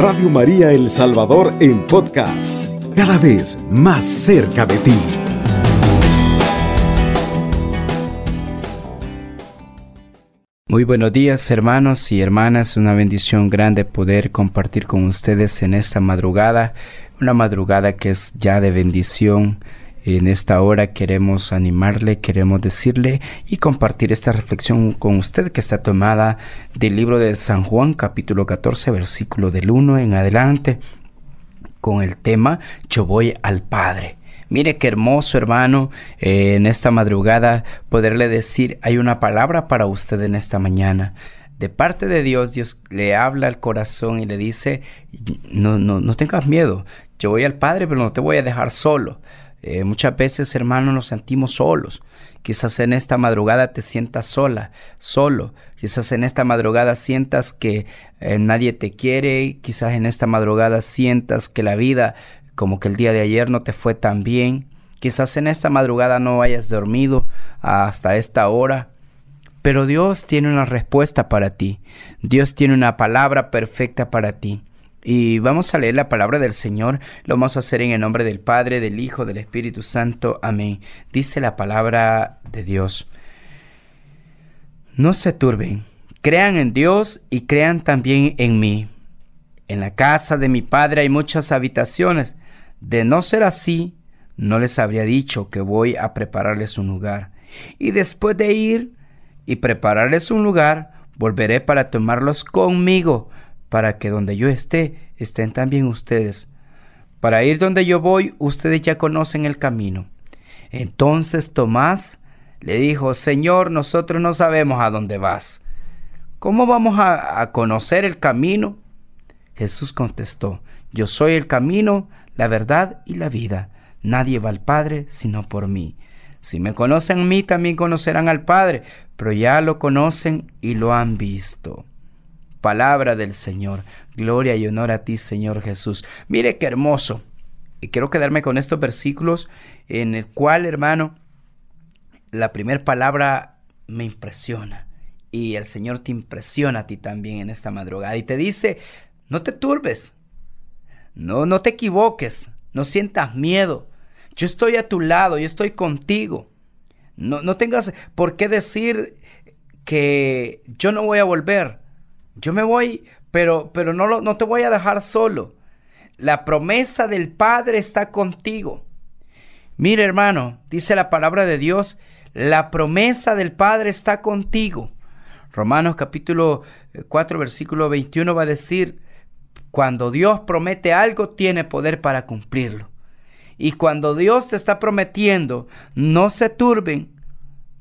Radio María El Salvador en podcast, cada vez más cerca de ti. Muy buenos días hermanos y hermanas, una bendición grande poder compartir con ustedes en esta madrugada, una madrugada que es ya de bendición. En esta hora queremos animarle, queremos decirle y compartir esta reflexión con usted que está tomada del libro de San Juan capítulo 14 versículo del 1 en adelante con el tema Yo voy al Padre. Mire qué hermoso, hermano, eh, en esta madrugada poderle decir, hay una palabra para usted en esta mañana. De parte de Dios, Dios le habla al corazón y le dice, no, no, no tengas miedo, yo voy al Padre, pero no te voy a dejar solo. Eh, muchas veces, hermano, nos sentimos solos. Quizás en esta madrugada te sientas sola, solo. Quizás en esta madrugada sientas que eh, nadie te quiere. Quizás en esta madrugada sientas que la vida como que el día de ayer no te fue tan bien. Quizás en esta madrugada no hayas dormido hasta esta hora. Pero Dios tiene una respuesta para ti. Dios tiene una palabra perfecta para ti. Y vamos a leer la palabra del Señor. Lo vamos a hacer en el nombre del Padre, del Hijo, del Espíritu Santo. Amén. Dice la palabra de Dios. No se turben. Crean en Dios y crean también en mí. En la casa de mi Padre hay muchas habitaciones. De no ser así, no les habría dicho que voy a prepararles un lugar. Y después de ir y prepararles un lugar, volveré para tomarlos conmigo, para que donde yo esté, estén también ustedes. Para ir donde yo voy, ustedes ya conocen el camino. Entonces Tomás le dijo, Señor, nosotros no sabemos a dónde vas. ¿Cómo vamos a, conocer el camino? Jesús contestó, Yo soy el camino, la verdad y la vida. Nadie va al Padre sino por mí. Si me conocen a mí, también conocerán al Padre, pero ya lo conocen y lo han visto. Palabra del Señor. Gloria y honor a ti, Señor Jesús. Mire qué hermoso. Y quiero quedarme con estos versículos en el cual, hermano, la primera palabra me impresiona. Y el Señor te impresiona a ti también en esta madrugada. Y te dice, no te turbes, no, no te equivoques, no sientas miedo. Yo estoy a tu lado, yo estoy contigo. No, no tengas por qué decir que yo no voy a volver. Yo me voy, pero, pero no, no te voy a dejar solo. La promesa del Padre está contigo. Mire hermano, dice la palabra de Dios, la promesa del Padre está contigo. Romanos capítulo 4 versículo 21 va a decir, cuando Dios promete algo, tiene poder para cumplirlo. Y cuando Dios te está prometiendo, no se turben.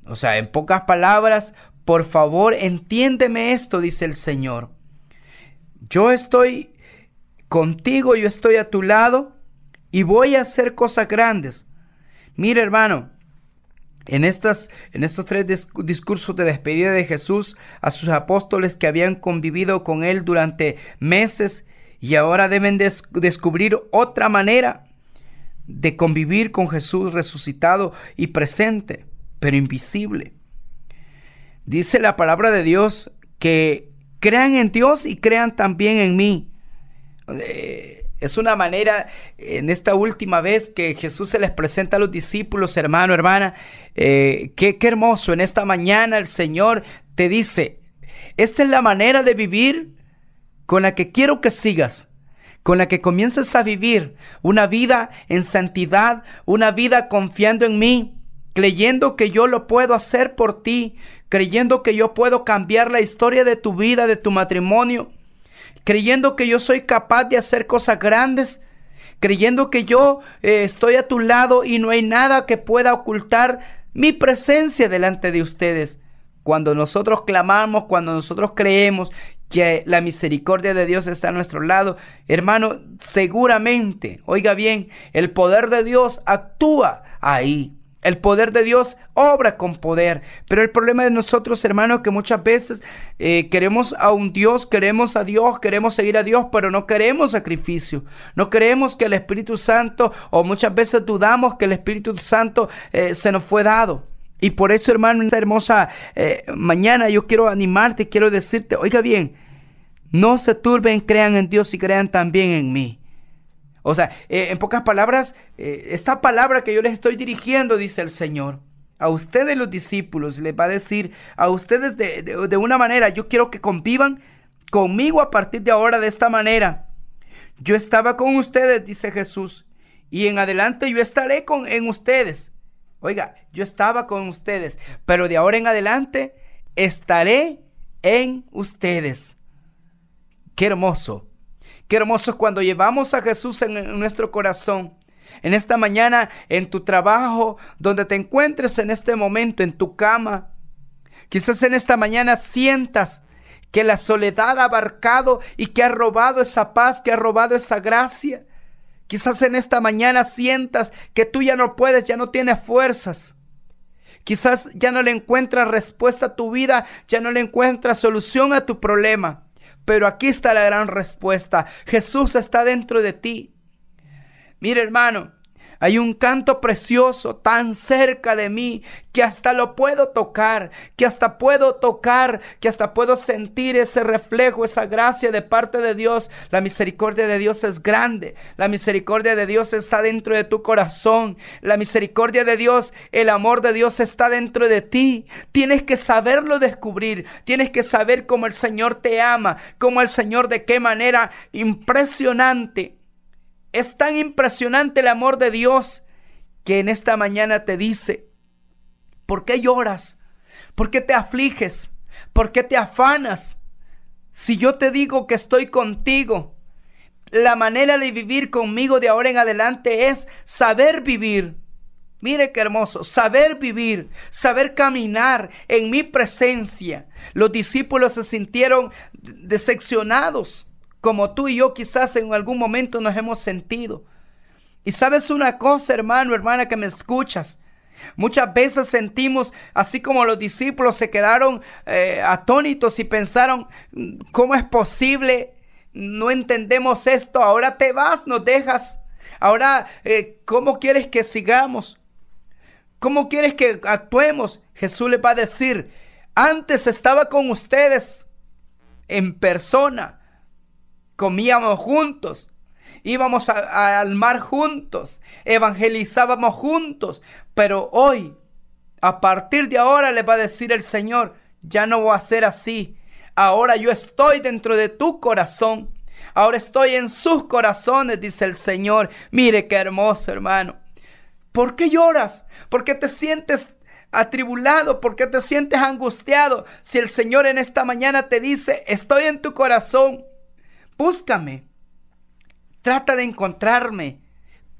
O sea, en pocas palabras, por favor, entiéndeme esto, dice el Señor. Yo estoy contigo, yo estoy a tu lado y voy a hacer cosas grandes. Mira, hermano, en, estas, en estos tres discursos de despedida de Jesús a sus apóstoles que habían convivido con él durante meses y ahora deben descubrir otra manera de convivir con Jesús resucitado y presente, pero invisible. Dice la palabra de Dios que crean en Dios y crean también en mí. Eh, es una manera, en esta última vez que Jesús se les presenta a los discípulos, hermano, hermana, eh, qué, qué hermoso. En esta mañana el Señor te dice, esta es la manera de vivir con la que quiero que sigas, con la que comiences a vivir una vida en santidad, una vida confiando en mí, creyendo que yo lo puedo hacer por ti, creyendo que yo puedo cambiar la historia de tu vida, de tu matrimonio, creyendo que yo soy capaz de hacer cosas grandes, creyendo que yo eh, estoy a tu lado y no hay nada que pueda ocultar mi presencia delante de ustedes. Cuando nosotros clamamos, cuando nosotros creemos que la misericordia de Dios está a nuestro lado, hermano, seguramente, oiga bien, el poder de Dios actúa ahí. El poder de Dios obra con poder. Pero el problema de nosotros, hermanos, que muchas veces eh, queremos a un Dios, queremos a Dios, queremos seguir a Dios, pero no queremos sacrificio. No queremos que el Espíritu Santo, o muchas veces dudamos que el Espíritu Santo eh, se nos fue dado. Y por eso, hermano, en esta hermosa eh, mañana yo quiero animarte, quiero decirte, oiga bien, No se turben, crean en Dios y crean también en mí. O sea, eh, en pocas palabras, eh, esta palabra que yo les estoy dirigiendo, dice el Señor, a ustedes los discípulos, les va a decir a ustedes de, de una manera, yo quiero que convivan conmigo a partir de ahora de esta manera. Yo estaba con ustedes, dice Jesús, y en adelante yo estaré con, en ustedes. Oiga, yo estaba con ustedes, pero de ahora en adelante estaré en ustedes. Qué hermoso. Qué hermoso es cuando llevamos a Jesús en nuestro corazón. En esta mañana, en tu trabajo, donde te encuentres en este momento, en tu cama. Quizás en esta mañana sientas que la soledad ha abarcado y que ha robado esa paz, que ha robado esa gracia. Quizás en esta mañana sientas que tú ya no puedes, ya no tienes fuerzas. Quizás ya no le encuentras respuesta a tu vida, ya no le encuentras solución a tu problema. Pero aquí está la gran respuesta. Jesús está dentro de ti. Mire hermano, hay un canto precioso tan cerca de mí que hasta lo puedo tocar, que hasta puedo tocar, que hasta puedo sentir ese reflejo, esa gracia de parte de Dios. La misericordia de Dios es grande. La misericordia de Dios está dentro de tu corazón. La misericordia de Dios, el amor de Dios está dentro de ti. Tienes que saberlo descubrir. Tienes que saber cómo el Señor te ama, cómo el Señor de qué manera impresionante es tan impresionante el amor de Dios que en esta mañana te dice, ¿por qué lloras? ¿Por qué te afliges? ¿Por qué te afanas? Si yo te digo que estoy contigo, la manera de vivir conmigo de ahora en adelante es saber vivir. Mire qué hermoso, saber vivir, saber caminar en mi presencia. Los discípulos se sintieron decepcionados como tú y yo quizás en algún momento nos hemos sentido. Y sabes una cosa, hermano, hermana, que me escuchas. Muchas veces sentimos, así como los discípulos se quedaron eh, atónitos y pensaron, ¿cómo es posible? No entendemos esto, ahora te vas, nos dejas. Ahora, eh, ¿cómo quieres que sigamos? ¿Cómo quieres que actuemos? Jesús le va a decir, antes estaba con ustedes en persona comíamos juntos, íbamos al mar juntos, evangelizábamos juntos, pero hoy, a partir de ahora, le va a decir el Señor, ya no voy a ser así. Ahora yo estoy dentro de tu corazón. Ahora estoy en sus corazones, dice el Señor. Mire qué hermoso, hermano. ¿Por qué lloras? ¿Por qué te sientes atribulado? ¿Por qué te sientes angustiado? Si el Señor en esta mañana te dice, estoy en tu corazón. Búscame. Trata de encontrarme.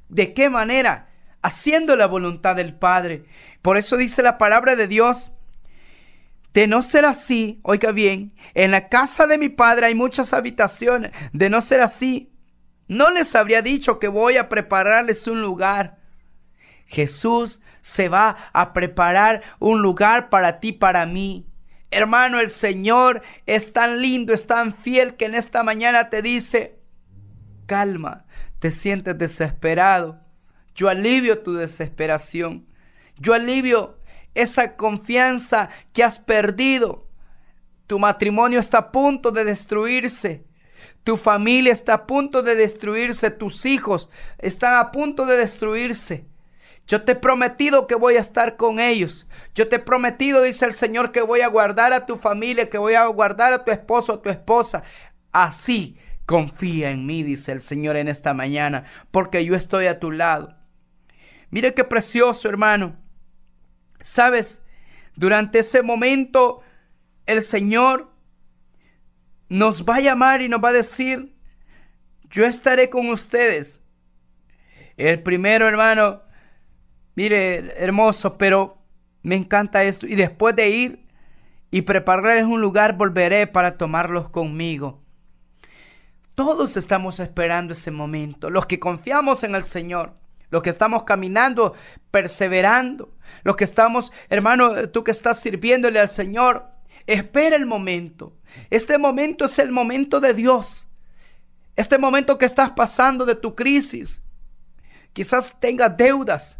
¿De qué manera? Haciendo la voluntad del Padre. Por eso dice la palabra de Dios. De no ser así, oiga bien, en la casa de mi Padre hay muchas habitaciones. De no ser así, no les habría dicho que voy a prepararles un lugar. Jesús se va a preparar un lugar para ti, para mí. Hermano, el Señor es tan lindo, es tan fiel que en esta mañana te dice, calma, te sientes desesperado. Yo alivio tu desesperación. Yo alivio esa confianza que has perdido. Tu matrimonio está a punto de destruirse. Tu familia está a punto de destruirse. Tus hijos están a punto de destruirse. Yo te he prometido que voy a estar con ellos. Yo te he prometido, dice el Señor, que voy a guardar a tu familia, que voy a guardar a tu esposo, a tu esposa. Así confía en mí, dice el Señor en esta mañana, porque yo estoy a tu lado. Mire qué precioso, hermano. Sabes, durante ese momento el Señor nos va a llamar y nos va a decir, yo estaré con ustedes. El primero, hermano, Mire, hermoso, pero me encanta esto. Y después de ir y prepararles un lugar, volveré para tomarlos conmigo. Todos estamos esperando ese momento. Los que confiamos en el Señor. Los que estamos caminando, perseverando. Los que estamos, hermano, tú que estás sirviéndole al Señor. Espera el momento. Este momento es el momento de Dios. Este momento que estás pasando de tu crisis. Quizás tengas deudas.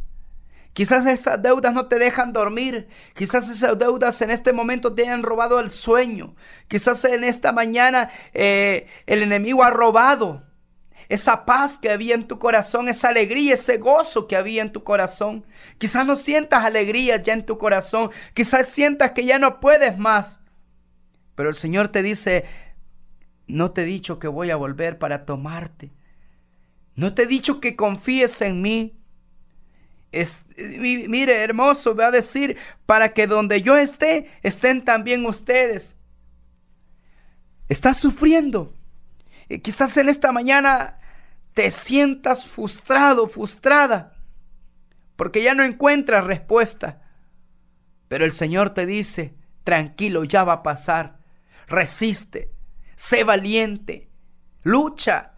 Quizás esas deudas no te dejan dormir. Quizás esas deudas en este momento te han robado el sueño. Quizás en esta mañana eh, el enemigo ha robado esa paz que había en tu corazón, esa alegría, ese gozo que había en tu corazón. Quizás no sientas alegría ya en tu corazón. Quizás sientas que ya no puedes más. Pero el Señor te dice, no te he dicho que voy a volver para tomarte. No te he dicho que confíes en mí. Mire, hermoso, va a decir, para que donde yo esté, estén también ustedes. Estás sufriendo. Y quizás en esta mañana te sientas frustrado, frustrada, porque ya no encuentras respuesta. Pero el Señor te dice, tranquilo, ya va a pasar. Resiste, sé valiente, lucha,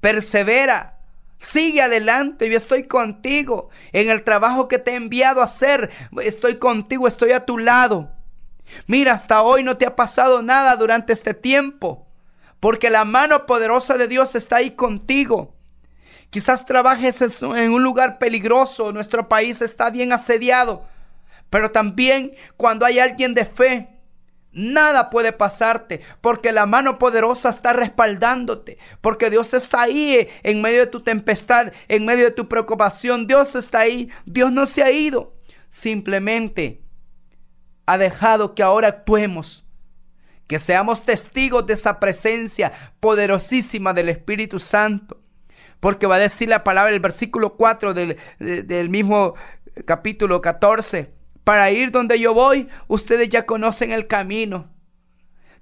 persevera, sigue adelante, yo estoy contigo en el trabajo que te he enviado a hacer, estoy contigo, estoy a tu lado. Mira, hasta hoy no te ha pasado nada durante este tiempo porque la mano poderosa de Dios está ahí contigo. Quizás trabajes en un lugar peligroso, nuestro país está bien asediado, pero también cuando hay alguien de fe, Nada puede pasarte porque la mano poderosa está respaldándote, porque Dios está ahí en medio de tu tempestad, en medio de tu preocupación. Dios está ahí, Dios no se ha ido, simplemente ha dejado que ahora actuemos que seamos testigos de esa presencia poderosísima del Espíritu Santo. Porque va a decir la palabra, el versículo 4 del, del mismo capítulo 14. Para ir donde yo voy, ustedes ya conocen el camino.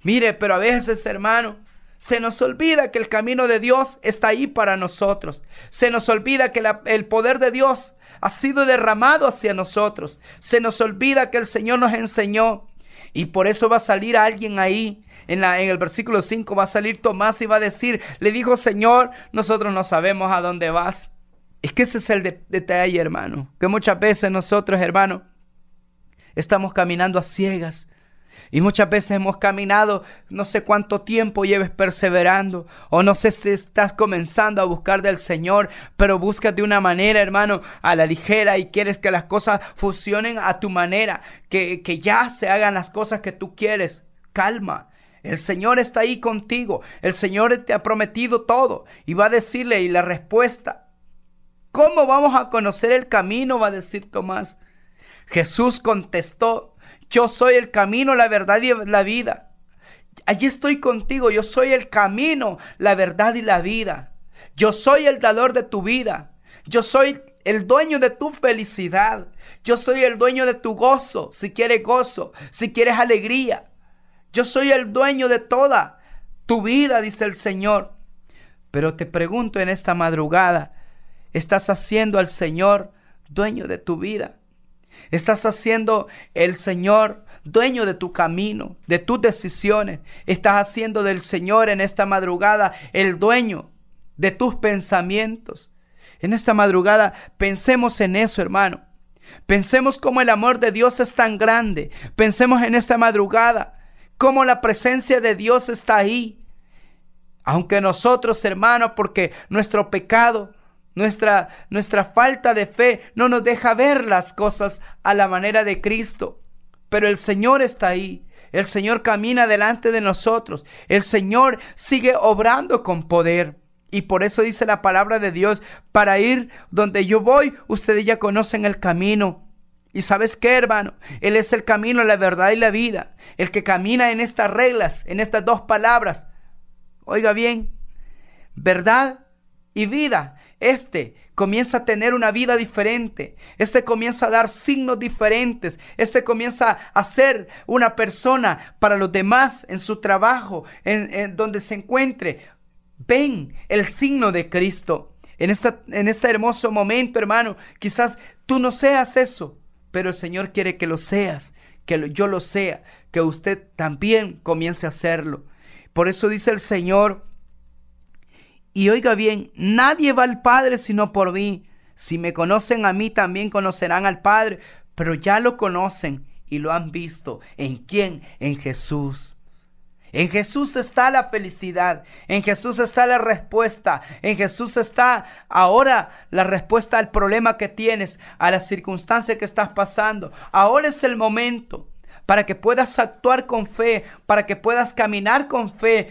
Mire, pero a veces, hermano, se nos olvida que el camino de Dios está ahí para nosotros. Se nos olvida que el poder de Dios ha sido derramado hacia nosotros. Se nos olvida que el Señor nos enseñó y por eso va a salir alguien ahí. En, la, en el versículo 5 va a salir Tomás y va a decir, le dijo, Señor, nosotros no sabemos a dónde vas. Es que ese es el detalle, hermano. Que muchas veces nosotros, hermano, estamos caminando a ciegas. Y muchas veces hemos caminado, no sé cuánto tiempo lleves perseverando, o no sé si estás comenzando a buscar del Señor, pero buscas de una manera, hermano, a la ligera y quieres que las cosas funcionen a tu manera, que, que ya se hagan las cosas que tú quieres. Calma. El Señor está ahí contigo. El Señor te ha prometido todo. Y va a decirle, y la respuesta, ¿cómo vamos a conocer el camino? Va a decir Tomás. Jesús contestó, yo soy el camino, la verdad y la vida. Allí estoy contigo. Yo soy el camino, la verdad y la vida. Yo soy el dador de tu vida. Yo soy el dueño de tu felicidad. Yo soy el dueño de tu gozo, si quieres gozo, si quieres alegría. Yo soy el dueño de toda tu vida, dice el Señor. Pero te pregunto en esta madrugada, ¿estás haciendo al Señor dueño de tu vida? Estás haciendo el Señor dueño de tu camino, de tus decisiones. Estás haciendo del Señor en esta madrugada el dueño de tus pensamientos. En esta madrugada pensemos en eso, hermano. Pensemos cómo el amor de Dios es tan grande. Pensemos en esta madrugada cómo la presencia de Dios está ahí. Aunque nosotros, hermanos, porque nuestro pecado nuestra, nuestra falta de fe no nos deja ver las cosas a la manera de Cristo. Pero el Señor está ahí. El Señor camina delante de nosotros. El Señor sigue obrando con poder. Y por eso dice la palabra de Dios, para ir donde yo voy, ustedes ya conocen el camino. Y sabes qué, hermano, Él es el camino, la verdad y la vida. El que camina en estas reglas, en estas dos palabras. Oiga bien, verdad y vida este comienza a tener una vida diferente. Este comienza a dar signos diferentes. Este comienza a ser una persona para los demás en su trabajo, en, donde se encuentre. Ven el signo de Cristo. En, esta, en este hermoso momento, hermano, quizás tú no seas eso, pero el Señor quiere que lo seas, que yo lo sea, que usted también comience a hacerlo. Por eso dice el Señor, y oiga bien, nadie va al Padre sino por mí. Si me conocen a mí, también conocerán al Padre, pero ya lo conocen y lo han visto. ¿En quién? En Jesús. En Jesús está la felicidad, en Jesús está la respuesta, en Jesús está ahora la respuesta al problema que tienes, a la circunstancia que estás pasando. Ahora es el momento para que puedas actuar con fe, para que puedas caminar con fe,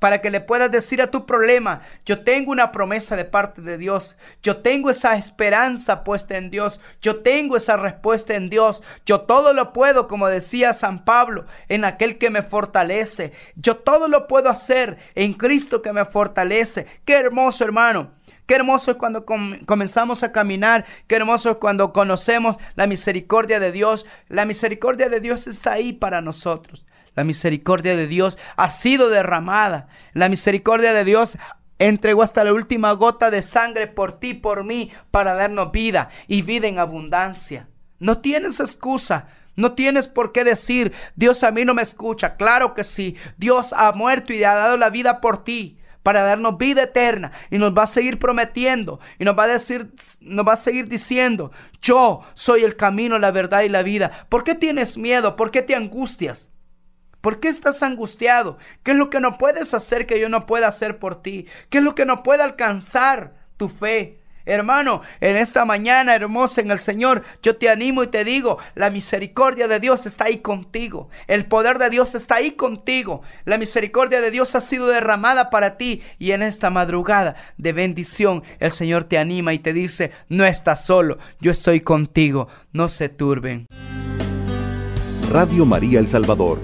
para que le puedas decir a tu problema, yo tengo una promesa de parte de Dios, yo tengo esa esperanza puesta en Dios, yo tengo esa respuesta en Dios, yo todo lo puedo, como decía San Pablo, en aquel que me fortalece, yo todo lo puedo hacer en Cristo que me fortalece. Qué hermoso hermano. Qué hermoso es cuando comenzamos a caminar. Qué hermoso es cuando conocemos la misericordia de Dios. La misericordia de Dios está ahí para nosotros. La misericordia de Dios ha sido derramada. La misericordia de Dios entregó hasta la última gota de sangre por ti, por mí, para darnos vida y vida en abundancia. No tienes excusa. No tienes por qué decir, Dios a mí no me escucha. Claro que sí. Dios ha muerto y ha dado la vida por ti para darnos vida eterna y nos va a seguir prometiendo y nos va a decir nos va a seguir diciendo, "Yo soy el camino, la verdad y la vida." ¿Por qué tienes miedo? ¿Por qué te angustias? ¿Por qué estás angustiado? ¿Qué es lo que no puedes hacer que yo no pueda hacer por ti? ¿Qué es lo que no puede alcanzar tu fe? Hermano, en esta mañana hermosa en el Señor, yo te animo y te digo, la misericordia de Dios está ahí contigo. El poder de Dios está ahí contigo. La misericordia de Dios ha sido derramada para ti y en esta madrugada de bendición el Señor te anima y te dice, no estás solo, yo estoy contigo, no se turben. Radio María El Salvador,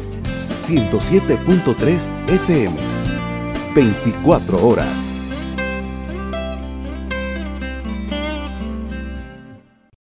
107.3 FM, 24 horas.